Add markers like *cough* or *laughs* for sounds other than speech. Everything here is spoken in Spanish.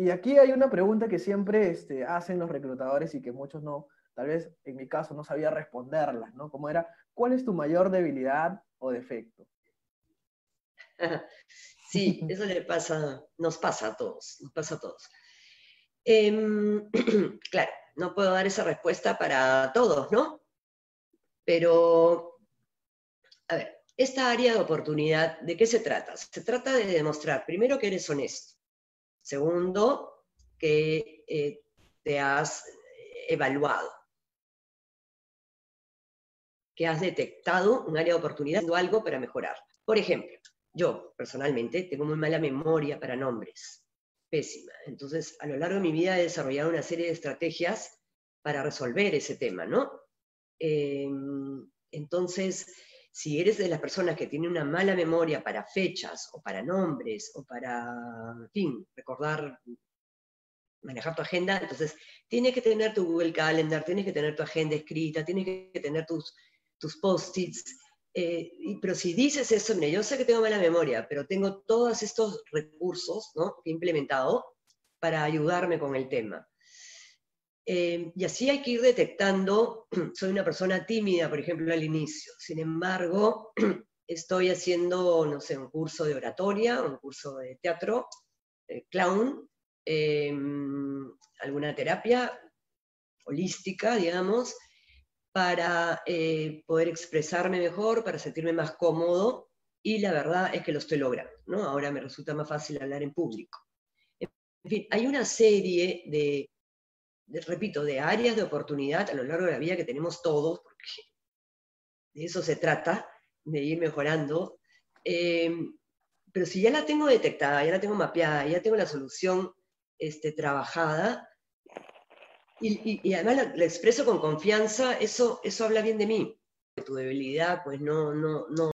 y aquí hay una pregunta que siempre este, hacen los reclutadores y que muchos no, tal vez en mi caso no sabía responderla, ¿no? Como era, ¿cuál es tu mayor debilidad o defecto? *laughs* Sí, eso le pasa, nos pasa a todos, nos pasa a todos. Em, *clears throat* claro, no puedo dar esa respuesta para todos, ¿no? Pero, a ver, esta área de oportunidad, ¿de qué se trata? Se trata de demostrar, primero, que eres honesto. Segundo, que eh, te has evaluado. Que has detectado un área de oportunidad, haciendo algo para mejorar. Por ejemplo, yo personalmente tengo muy mala memoria para nombres, pésima. Entonces, a lo largo de mi vida he desarrollado una serie de estrategias para resolver ese tema, ¿no? Em, entonces, si eres de las personas que tienen una mala memoria para fechas o para nombres o para, fin, recordar, manejar tu agenda, entonces tienes que tener tu Google Calendar, tienes que tener tu agenda escrita, tienes que tener tus, tus post-its. Eh, pero si dices eso, mira, yo sé que tengo mala memoria, pero tengo todos estos recursos ¿no? que he implementado para ayudarme con el tema. Eh, y así hay que ir detectando, *clears throat* soy una persona tímida, por ejemplo, al inicio. Sin embargo, *clears throat* estoy haciendo, no sé, un curso de oratoria, un curso de teatro, clown, em, alguna terapia holística, digamos, para eh, poder expresarme mejor, para sentirme más cómodo, y la verdad es que lo estoy logrando, ¿no? Ahora me resulta más fácil hablar en público. En fin, hay una serie de repito, de áreas de oportunidad a lo largo de la vida que tenemos todos, porque de eso se trata, de ir mejorando. Em, pero si ya la tengo detectada, ya la tengo mapeada, ya tengo la solución este, trabajada, y, además la, expreso con confianza, eso, eso habla bien de mí. Tu debilidad, pues no, no, no,